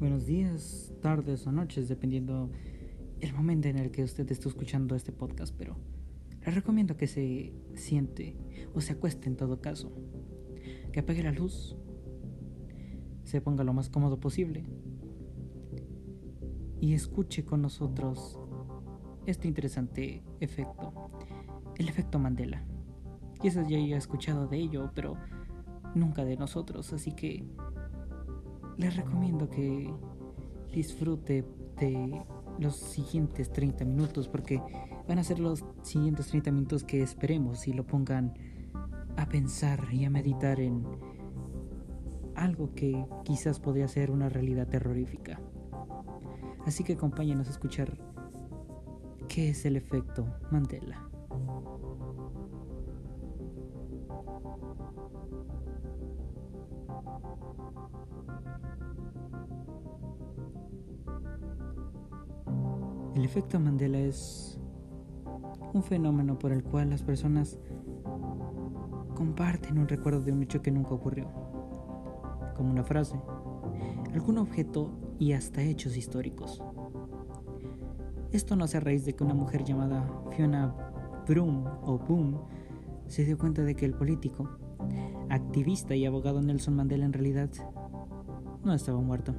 Buenos días, tardes o noches, dependiendo el momento en el que usted esté escuchando este podcast, pero le recomiendo que se siente o se acueste en todo caso, que apague la luz, se ponga lo más cómodo posible y escuche con nosotros este interesante efecto, el efecto Mandela. Quizás ya haya escuchado de ello, pero nunca de nosotros, así que les recomiendo que disfrute de los siguientes 30 minutos porque van a ser los siguientes 30 minutos que esperemos y lo pongan a pensar y a meditar en algo que quizás podría ser una realidad terrorífica. Así que acompáñenos a escuchar qué es el efecto Mandela. Efecto Mandela es un fenómeno por el cual las personas comparten un recuerdo de un hecho que nunca ocurrió, como una frase, algún objeto y hasta hechos históricos. Esto no hace a raíz de que una mujer llamada Fiona Broom o Boom se dio cuenta de que el político, activista y abogado Nelson Mandela en realidad no estaba muerto.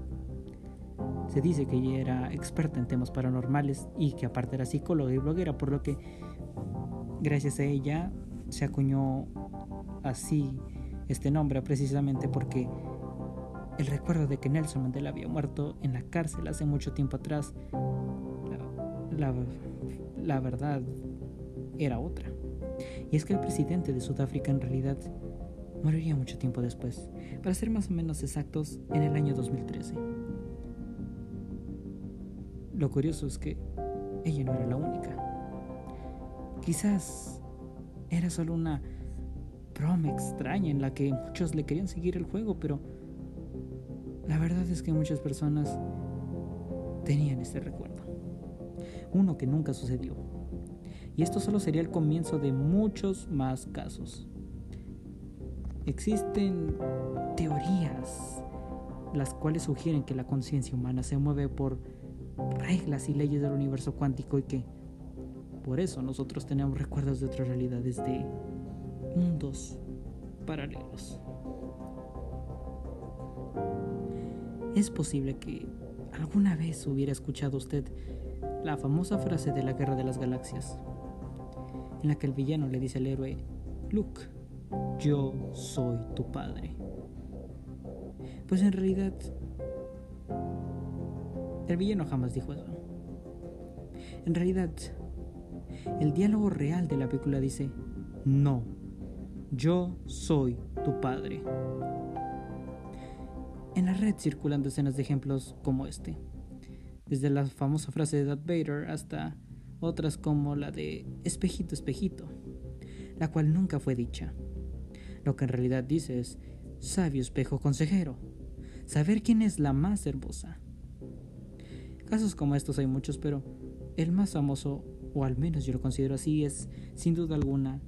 Se dice que ella era experta en temas paranormales y que aparte era psicóloga y bloguera, por lo que gracias a ella se acuñó así este nombre precisamente porque el recuerdo de que Nelson Mandela había muerto en la cárcel hace mucho tiempo atrás, la, la verdad era otra. Y es que el presidente de Sudáfrica en realidad moriría mucho tiempo después, para ser más o menos exactos, en el año 2013. Lo curioso es que ella no era la única. Quizás era solo una broma extraña en la que muchos le querían seguir el juego, pero la verdad es que muchas personas tenían este recuerdo. Uno que nunca sucedió. Y esto solo sería el comienzo de muchos más casos. Existen teorías las cuales sugieren que la conciencia humana se mueve por reglas y leyes del universo cuántico y que por eso nosotros tenemos recuerdos de otras realidades, de mundos paralelos. Es posible que alguna vez hubiera escuchado usted la famosa frase de la Guerra de las Galaxias, en la que el villano le dice al héroe, Luke, yo soy tu padre. Pues en realidad el villano jamás dijo eso. En realidad, el diálogo real de la película dice, no, yo soy tu padre. En la red circulan decenas de ejemplos como este, desde la famosa frase de Darth Vader hasta otras como la de espejito, espejito, la cual nunca fue dicha. Lo que en realidad dice es, sabio espejo consejero, saber quién es la más hermosa Casos como estos hay muchos, pero el más famoso, o al menos yo lo considero así, es sin duda alguna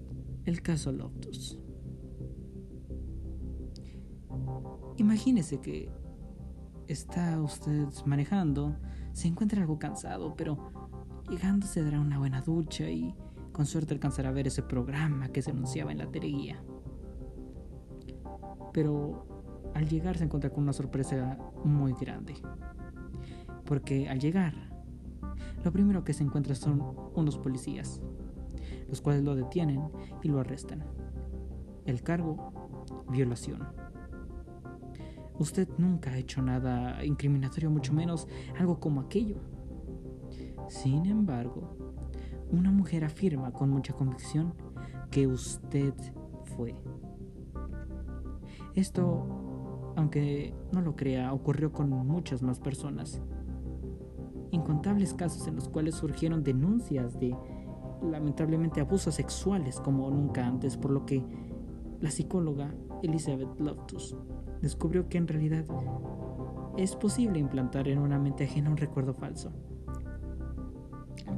el caso Loftus. Imagínese que está usted manejando, se encuentra algo cansado, pero llegando se dará una buena ducha y con suerte alcanzará a ver ese programa que se anunciaba en la teleguía. Pero al llegar se encuentra con una sorpresa muy grande porque al llegar, lo primero que se encuentra son unos policías, los cuales lo detienen y lo arrestan. El cargo, violación. Usted nunca ha hecho nada incriminatorio, mucho menos algo como aquello. Sin embargo, una mujer afirma con mucha convicción que usted fue. Esto, aunque no lo crea, ocurrió con muchas más personas incontables casos en los cuales surgieron denuncias de lamentablemente abusos sexuales como nunca antes, por lo que la psicóloga Elizabeth Loftus descubrió que en realidad es posible implantar en una mente ajena un recuerdo falso.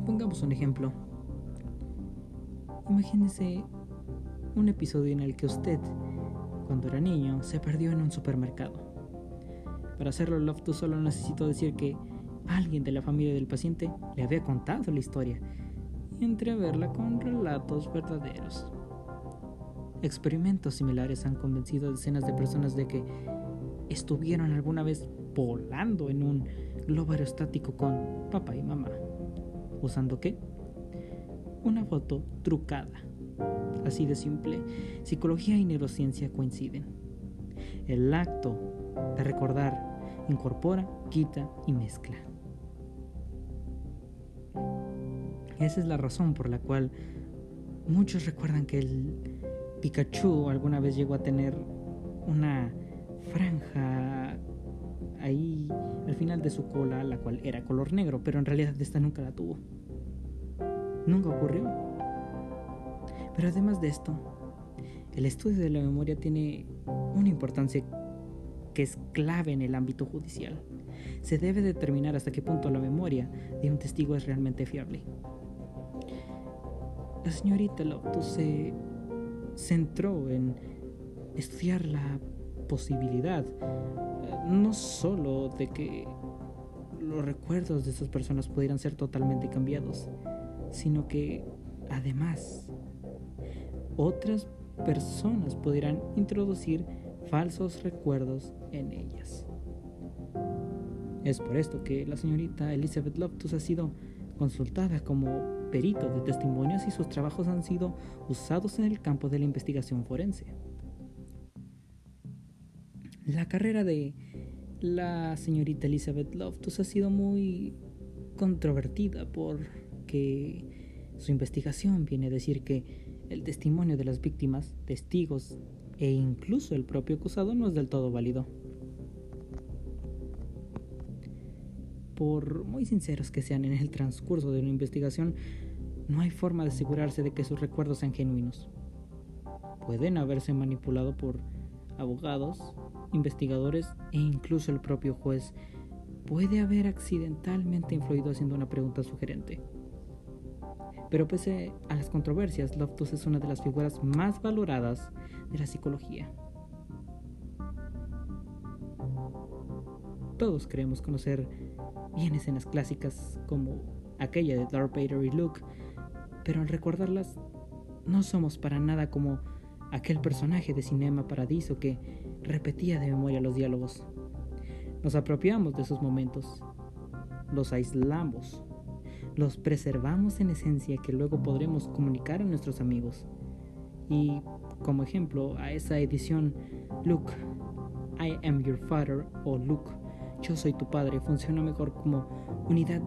Pongamos un ejemplo. Imagínese un episodio en el que usted, cuando era niño, se perdió en un supermercado Para hacerlo, Loftus solo necesitó decir que alguien de la familia del paciente le había contado la historia y entreverla con relatos verdaderos. Experimentos similares han convencido a decenas de personas de que estuvieron alguna vez volando en un globo aerostático con papá y mamá. ¿Usando qué? Una foto trucada. Así de simple, psicología y neurociencia coinciden. El acto de recordar incorpora, quita y mezcla. Esa es la razón por la cual muchos recuerdan que el Pikachu alguna vez llegó a tener una franja ahí al final de su cola, la cual era color negro, pero en realidad esta nunca la tuvo. Nunca ocurrió. Pero además de esto, el estudio de la memoria tiene una importancia que es clave en el ámbito judicial. Se debe determinar hasta qué punto la memoria de un testigo es realmente fiable. La señorita Loftus se centró en estudiar la posibilidad no solo de que los recuerdos de esas personas pudieran ser totalmente cambiados, sino que además otras personas pudieran introducir falsos recuerdos en ellas. Es por esto que la señorita Elizabeth Loftus ha sido consultada como perito de testimonios y sus trabajos han sido usados en el campo de la investigación forense. La carrera de la señorita Elizabeth Loftus ha sido muy controvertida porque su investigación viene a decir que el testimonio de las víctimas, testigos e incluso el propio acusado no es del todo válido. Por muy sinceros que sean en el transcurso de una investigación, no hay forma de asegurarse de que sus recuerdos sean genuinos. Pueden haberse manipulado por abogados, investigadores e incluso el propio juez puede haber accidentalmente influido haciendo una pregunta sugerente. Pero pese a las controversias, Loftus es una de las figuras más valoradas de la psicología. Todos creemos conocer bien escenas clásicas como aquella de Darth Vader y Luke, pero al recordarlas no somos para nada como aquel personaje de Cinema Paradiso que repetía de memoria los diálogos. Nos apropiamos de esos momentos, los aislamos, los preservamos en esencia que luego podremos comunicar a nuestros amigos. Y como ejemplo a esa edición Luke, I am your father o Luke, yo soy tu padre funciona mejor como unidad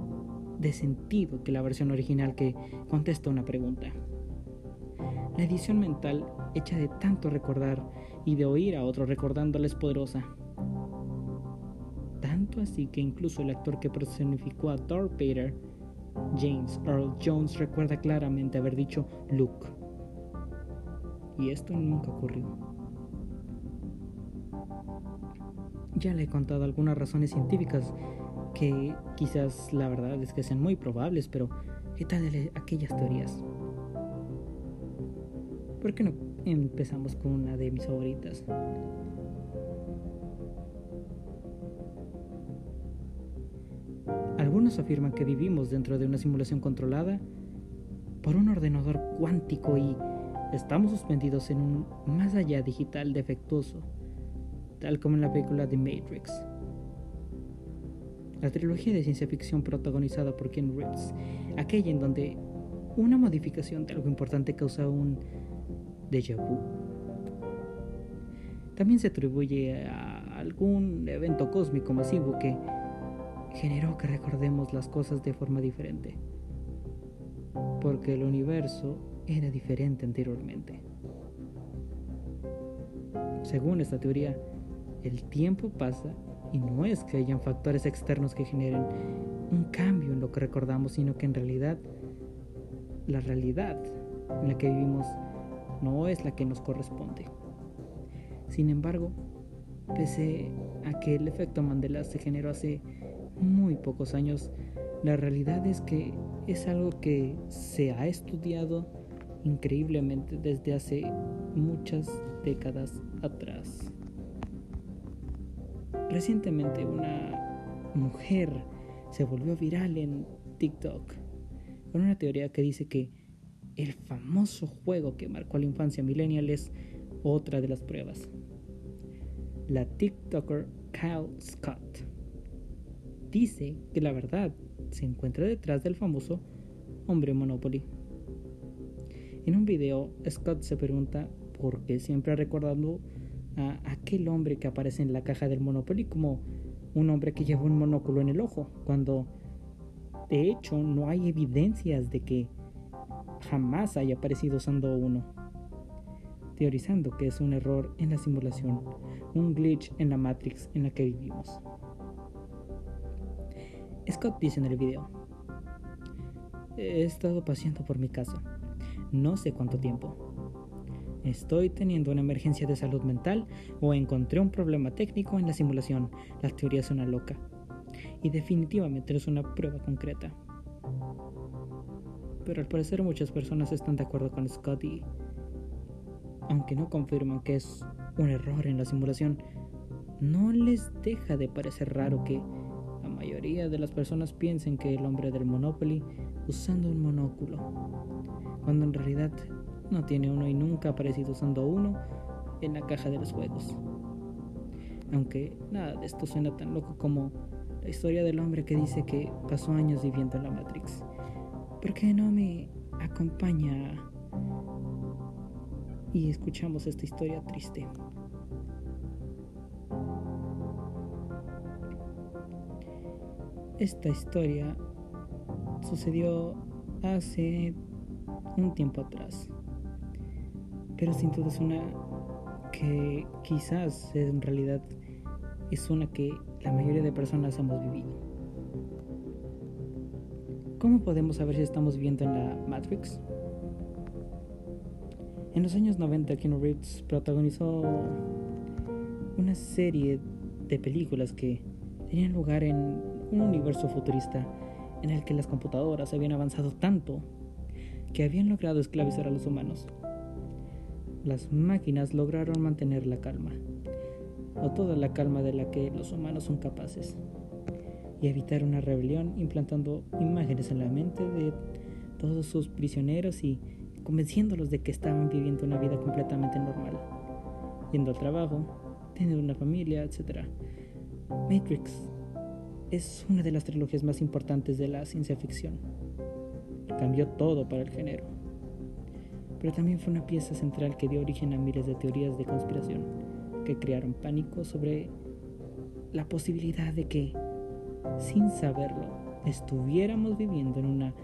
de sentido que la versión original que contesta una pregunta. La edición mental, hecha de tanto recordar y de oír a otros recordándoles poderosa. Tanto así que incluso el actor que personificó a Darth Vader, James Earl Jones, recuerda claramente haber dicho Luke. Y esto nunca ocurrió. Ya le he contado algunas razones científicas que quizás la verdad es que sean muy probables, pero ¿qué tal de aquellas teorías? ¿Por qué no empezamos con una de mis favoritas? Algunos afirman que vivimos dentro de una simulación controlada por un ordenador cuántico y estamos suspendidos en un más allá digital defectuoso, tal como en la película The Matrix. La trilogía de ciencia ficción protagonizada por Ken Reeves, aquella en donde una modificación de algo importante causa un déjà vu. También se atribuye a algún evento cósmico masivo que generó que recordemos las cosas de forma diferente, porque el universo era diferente anteriormente. Según esta teoría, el tiempo pasa y no es que hayan factores externos que generen un cambio en lo que recordamos, sino que en realidad la realidad en la que vivimos no es la que nos corresponde. Sin embargo, pese a que el efecto Mandela se generó hace muy pocos años, la realidad es que es algo que se ha estudiado increíblemente desde hace muchas décadas atrás. Recientemente una mujer se volvió viral en TikTok con una teoría que dice que el famoso juego que marcó la infancia millennial es otra de las pruebas. La TikToker Kyle Scott dice que la verdad se encuentra detrás del famoso hombre Monopoly. En un video, Scott se pregunta por qué siempre recordando a aquel hombre que aparece en la caja del Monopoly como un hombre que lleva un monóculo en el ojo, cuando de hecho no hay evidencias de que jamás haya aparecido usando uno, teorizando que es un error en la simulación, un glitch en la Matrix en la que vivimos. Scott dice en el video, he estado paseando por mi casa, no sé cuánto tiempo. Estoy teniendo una emergencia de salud mental o encontré un problema técnico en la simulación. La teoría es una loca. Y definitivamente es una prueba concreta pero al parecer muchas personas están de acuerdo con Scott y, aunque no confirman que es un error en la simulación, no les deja de parecer raro que la mayoría de las personas piensen que el hombre del Monopoly usando un monóculo, cuando en realidad no tiene uno y nunca ha aparecido usando uno en la caja de los juegos. Aunque nada de esto suena tan loco como la historia del hombre que dice que pasó años viviendo en la Matrix ¿Por qué no me acompaña y escuchamos esta historia triste? Esta historia sucedió hace un tiempo atrás, pero sin duda es una que quizás en realidad es una que la mayoría de personas hemos vivido. ¿Cómo podemos saber si estamos viviendo en la Matrix? En los años 90, Keanu Reeves protagonizó una serie de películas que tenían lugar en un universo futurista en el que las computadoras habían avanzado tanto que habían logrado esclavizar a los humanos. Las máquinas lograron mantener la calma, o toda la calma de la que los humanos son capaces y evitar una rebelión implantando imágenes en la mente de todos sus prisioneros y convenciéndolos de que estaban viviendo una vida completamente normal, yendo al trabajo, teniendo una familia, etc. Matrix es una de las trilogías más importantes de la ciencia ficción. Cambió todo para el género. Pero también fue una pieza central que dio origen a miles de teorías de conspiración que crearon pánico sobre la posibilidad de que sin saberlo, estuviéramos viviendo en una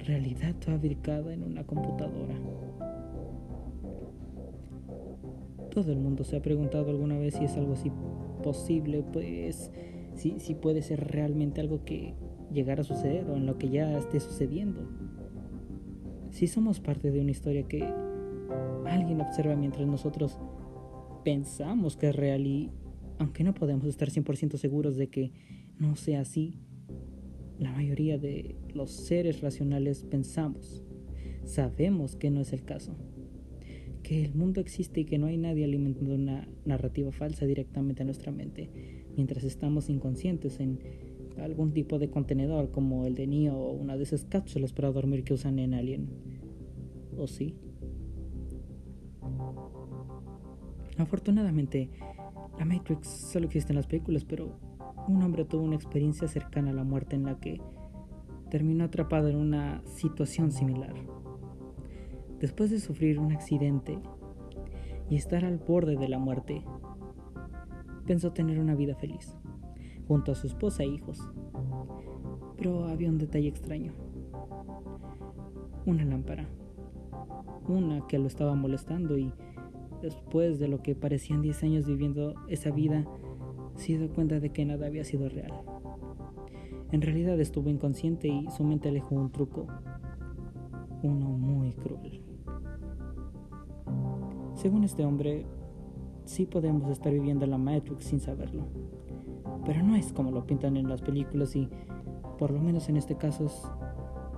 realidad fabricada en una computadora. Todo el mundo se ha preguntado alguna vez si es algo así posible, pues si, si puede ser realmente algo que llegara a suceder o en lo que ya esté sucediendo. Si somos parte de una historia que alguien observa mientras nosotros pensamos que es real y aunque no podemos estar 100% seguros de que no sea así. La mayoría de los seres racionales pensamos, sabemos que no es el caso, que el mundo existe y que no hay nadie alimentando una narrativa falsa directamente a nuestra mente, mientras estamos inconscientes en algún tipo de contenedor como el de Neo o una de esas cápsulas para dormir que usan en Alien. ¿O sí? Afortunadamente, la Matrix solo existe en las películas, pero un hombre tuvo una experiencia cercana a la muerte en la que terminó atrapado en una situación similar. Después de sufrir un accidente y estar al borde de la muerte, pensó tener una vida feliz, junto a su esposa e hijos. Pero había un detalle extraño. Una lámpara. Una que lo estaba molestando y después de lo que parecían 10 años viviendo esa vida, se dio cuenta de que nada había sido real. En realidad estuvo inconsciente y su mente le un truco, uno muy cruel. Según este hombre, sí podemos estar viviendo la Matrix sin saberlo, pero no es como lo pintan en las películas y, por lo menos en este caso, es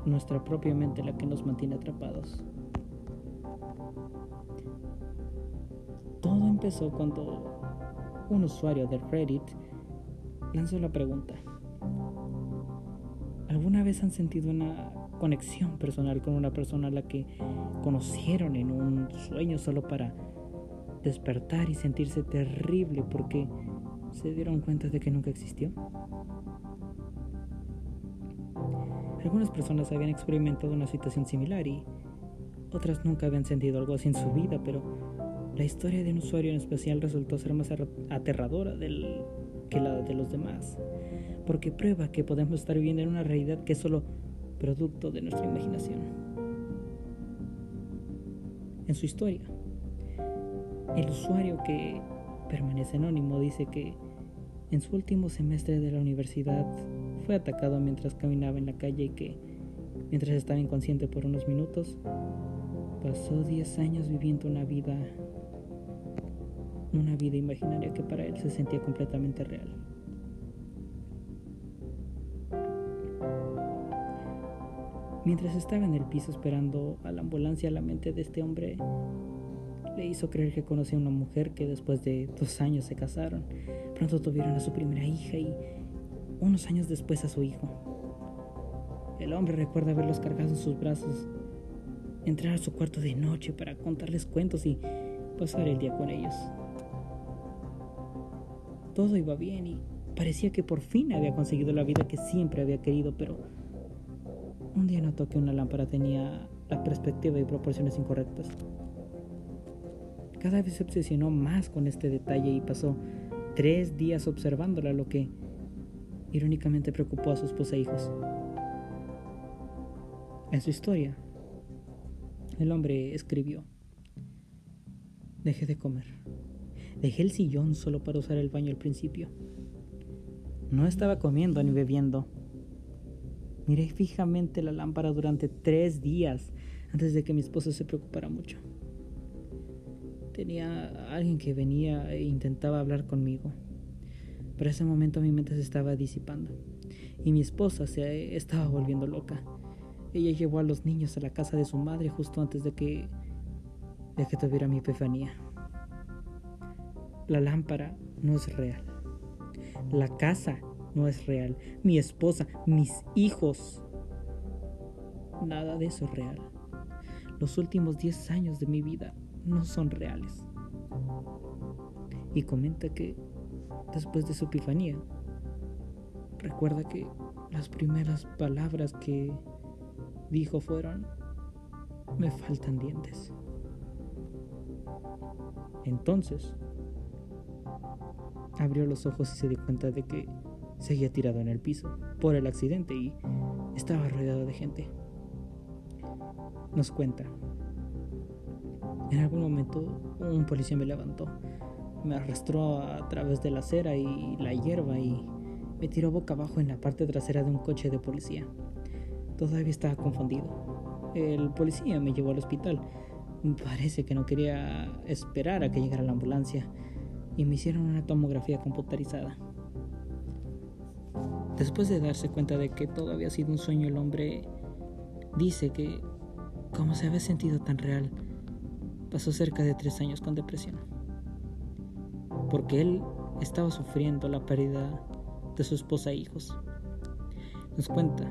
nuestra propia mente la que nos mantiene atrapados. Todo empezó cuando un usuario de Reddit lanzo la pregunta. ¿Alguna vez han sentido una conexión personal con una persona a la que conocieron en un sueño solo para despertar y sentirse terrible porque se dieron cuenta de que nunca existió? Algunas personas habían experimentado una situación similar y otras nunca habían sentido algo así en su vida, pero la historia de un usuario en especial resultó ser más aterradora del, que la de los demás, porque prueba que podemos estar viviendo en una realidad que es solo producto de nuestra imaginación. En su historia, el usuario que permanece anónimo dice que en su último semestre de la universidad fue atacado mientras caminaba en la calle y que, mientras estaba inconsciente por unos minutos, pasó 10 años viviendo una vida una vida imaginaria que para él se sentía completamente real. Mientras estaba en el piso esperando a la ambulancia, la mente de este hombre le hizo creer que conocía a una mujer que después de dos años se casaron. Pronto tuvieron a su primera hija y unos años después a su hijo. El hombre recuerda haberlos cargado en sus brazos, entrar a su cuarto de noche para contarles cuentos y pasar el día con ellos. Todo iba bien y parecía que por fin había conseguido la vida que siempre había querido, pero un día notó que una lámpara tenía la perspectiva y proporciones incorrectas. Cada vez se obsesionó más con este detalle y pasó tres días observándola, lo que irónicamente preocupó a su esposa e hijos. En su historia, el hombre escribió, dejé de comer. Dejé el sillón solo para usar el baño al principio. No estaba comiendo ni bebiendo. Miré fijamente la lámpara durante tres días antes de que mi esposo se preocupara mucho. Tenía alguien que venía e intentaba hablar conmigo. Pero ese momento mi mente se estaba disipando y mi esposa se estaba volviendo loca. Ella llevó a los niños a la casa de su madre justo antes de que, de que tuviera mi epifanía. La lámpara no es real. La casa no es real. Mi esposa, mis hijos. Nada de eso es real. Los últimos 10 años de mi vida no son reales. Y comenta que después de su epifanía, recuerda que las primeras palabras que dijo fueron, me faltan dientes. Entonces, Abrió los ojos y se dio cuenta de que seguía tirado en el piso por el accidente y estaba rodeado de gente. Nos cuenta. En algún momento un policía me levantó, me arrastró a través de la acera y la hierba y me tiró boca abajo en la parte trasera de un coche de policía. Todavía estaba confundido. El policía me llevó al hospital. Parece que no quería esperar a que llegara la ambulancia y me hicieron una tomografía computarizada. Después de darse cuenta de que todo había sido un sueño, el hombre dice que, como se había sentido tan real, pasó cerca de tres años con depresión. Porque él estaba sufriendo la pérdida de su esposa e hijos. Nos cuenta,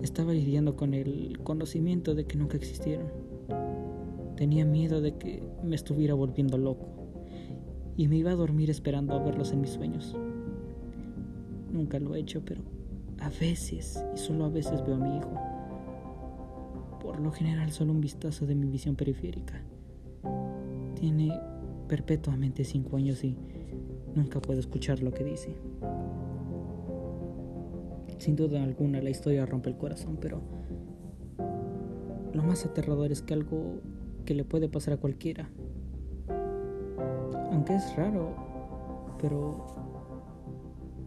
estaba lidiando con el conocimiento de que nunca existieron. Tenía miedo de que me estuviera volviendo loco y me iba a dormir esperando a verlos en mis sueños. Nunca lo he hecho, pero a veces, y solo a veces veo a mi hijo. Lo general solo un vistazo de mi visión periférica. Tiene perpetuamente cinco años y nunca puedo escuchar lo que dice. Sin duda alguna la historia rompe el corazón, pero lo más aterrador es que algo que le puede pasar a cualquiera aunque es raro, pero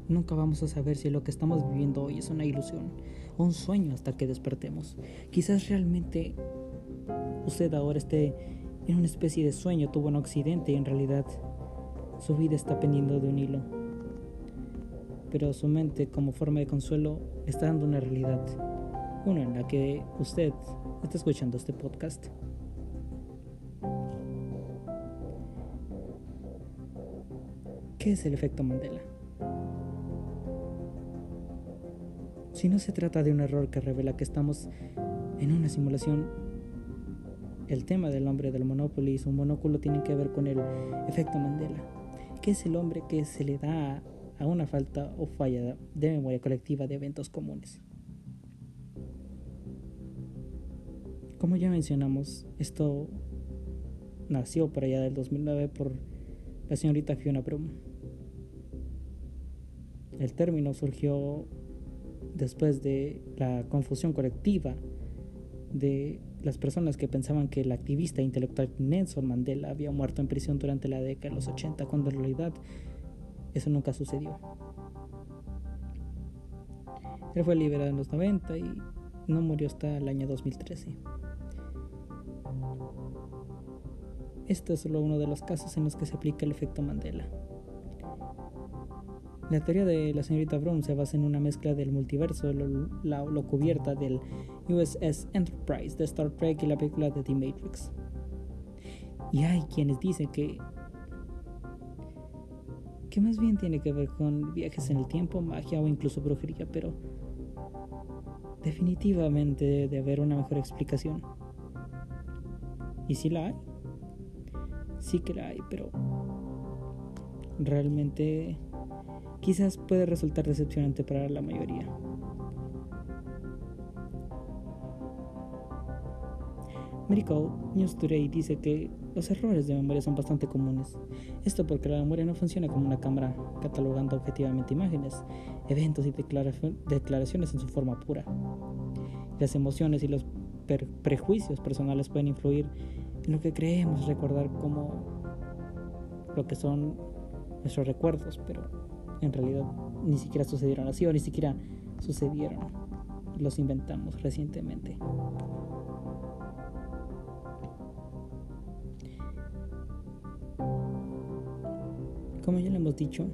nunca vamos a saber si lo que estamos viviendo hoy es una ilusión un sueño hasta que despertemos. Quizás realmente usted ahora esté en una especie de sueño, tuvo un accidente y en realidad su vida está pendiendo de un hilo. Pero su mente como forma de consuelo está dando una realidad, una en la que usted está escuchando este podcast. ¿Qué es el efecto Mandela? Si no se trata de un error que revela que estamos en una simulación, el tema del hombre del Monopoly y su monóculo tiene que ver con el efecto Mandela, que es el hombre que se le da a una falta o falla de memoria colectiva de eventos comunes. Como ya mencionamos, esto nació por allá del 2009 por la señorita Fiona Brum. El término surgió después de la confusión colectiva de las personas que pensaban que el activista intelectual Nelson Mandela había muerto en prisión durante la década de los 80, cuando en realidad eso nunca sucedió. Él fue liberado en los 90 y no murió hasta el año 2013. Este es solo uno de los casos en los que se aplica el efecto Mandela. La teoría de la señorita Brown se basa en una mezcla del multiverso, la, lo cubierta del USS Enterprise de Star Trek y la película de The Matrix. Y hay quienes dicen que que más bien tiene que ver con viajes en el tiempo, magia o incluso brujería, pero definitivamente debe haber una mejor explicación. Y si la hay, sí que la hay, pero realmente quizás puede resultar decepcionante para la mayoría. Medical News Today dice que los errores de memoria son bastante comunes. Esto porque la memoria no funciona como una cámara catalogando objetivamente imágenes, eventos y declaraciones en su forma pura. Las emociones y los prejuicios personales pueden influir lo que creemos recordar como lo que son nuestros recuerdos, pero en realidad ni siquiera sucedieron así o ni siquiera sucedieron. Los inventamos recientemente. Como ya lo hemos dicho,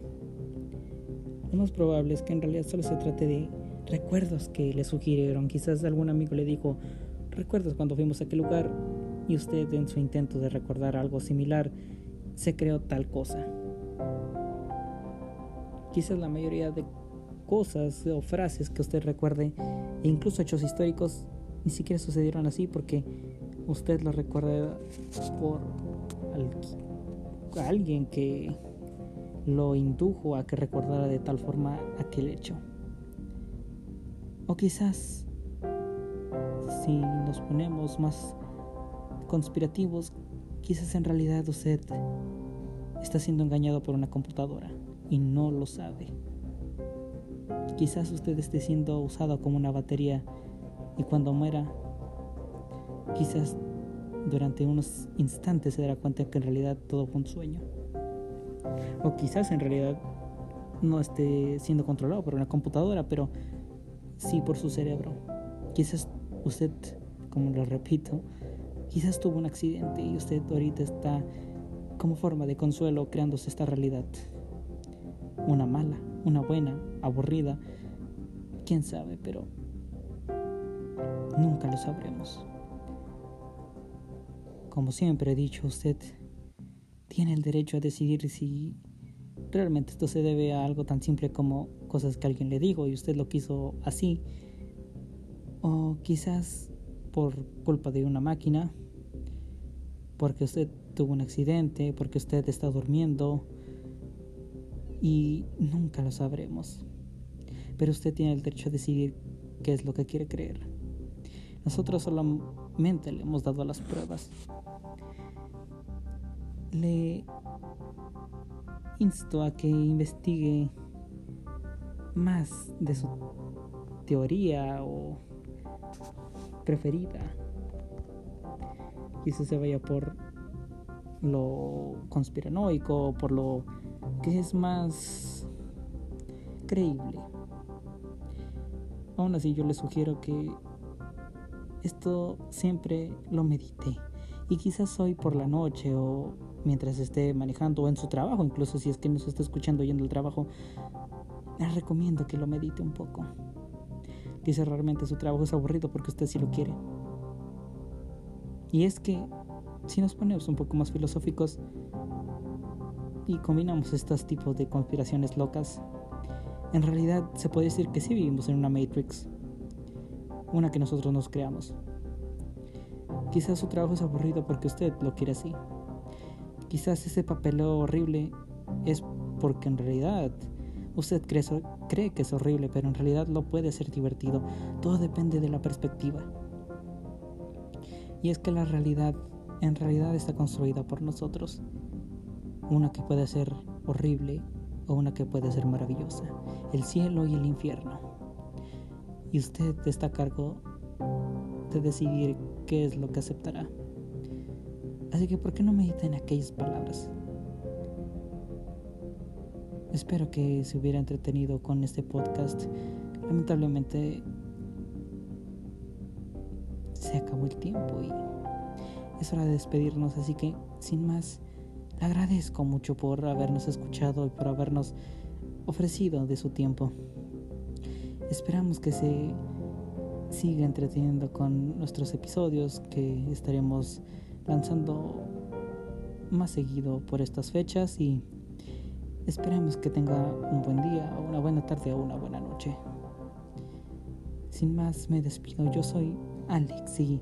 lo más probable es que en realidad solo se trate de recuerdos que le sugirieron. Quizás algún amigo le dijo, recuerdas cuando fuimos a aquel lugar y usted en su intento de recordar algo similar se creó tal cosa. Quizás la mayoría de cosas o frases que usted recuerde, e incluso hechos históricos, ni siquiera sucedieron así porque usted lo recuerda por alguien que lo indujo a que recordara de tal forma aquel hecho. O quizás, si nos ponemos más conspirativos, quizás en realidad usted está siendo engañado por una computadora y no lo sabe. Quizás usted esté siendo usado como una batería y cuando muera, quizás durante unos instantes se dará cuenta que en realidad todo fue un sueño. O quizás en realidad no esté siendo controlado por una computadora, pero sí por su cerebro. Quizás usted, como lo repito, Quizás tuvo un accidente y usted ahorita está como forma de consuelo creándose esta realidad. Una mala, una buena, aburrida, quién sabe, pero nunca lo sabremos. Como siempre he dicho, usted tiene el derecho a decidir si realmente esto se debe a algo tan simple como cosas que alguien le dijo y usted lo quiso así. O quizás por culpa de una máquina porque usted tuvo un accidente, porque usted está durmiendo y nunca lo sabremos. Pero usted tiene el derecho a decidir qué es lo que quiere creer. Nosotros solamente le hemos dado las pruebas. Le insto a que investigue más de su teoría o preferida quizás se vaya por lo conspiranoico, por lo que es más creíble. Aún así yo le sugiero que esto siempre lo medite y quizás hoy por la noche o mientras esté manejando o en su trabajo, incluso si es que nos está escuchando yendo al trabajo, le recomiendo que lo medite un poco. Quizás realmente su trabajo es aburrido porque usted sí lo quiere. Y es que si nos ponemos un poco más filosóficos y combinamos estos tipos de conspiraciones locas, En realidad se puede decir que sí vivimos en una Matrix, una que nosotros nos creamos. Quizás su trabajo es aburrido porque usted lo quiere así. Quizás ese papel horrible es porque en realidad usted cree, cree que es horrible, pero en realidad lo puede ser divertido. Todo depende de la perspectiva. Y es que la realidad en realidad está construida por nosotros. Una que puede ser horrible o una que puede ser maravillosa. El cielo y el infierno. Y usted está a cargo de decidir qué es lo que aceptará. Así que, ¿por qué no medita en aquellas palabras? Espero que se hubiera entretenido con este podcast. Lamentablemente se acabó el tiempo y es hora de despedirnos, así que sin más, agradezco mucho por habernos escuchado y por habernos ofrecido de su tiempo. Esperamos que se siga entreteniendo con nuestros episodios que estaremos lanzando más seguido por estas fechas y esperemos que tenga un buen día, una buena tarde o una buena noche. Sin más, me despido. Yo soy Alex y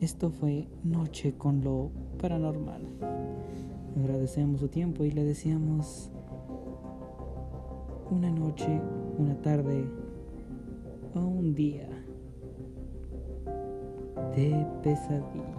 esto fue Noche con lo Paranormal. Agradecemos su tiempo y le deseamos una noche, una tarde o un día de pesadilla.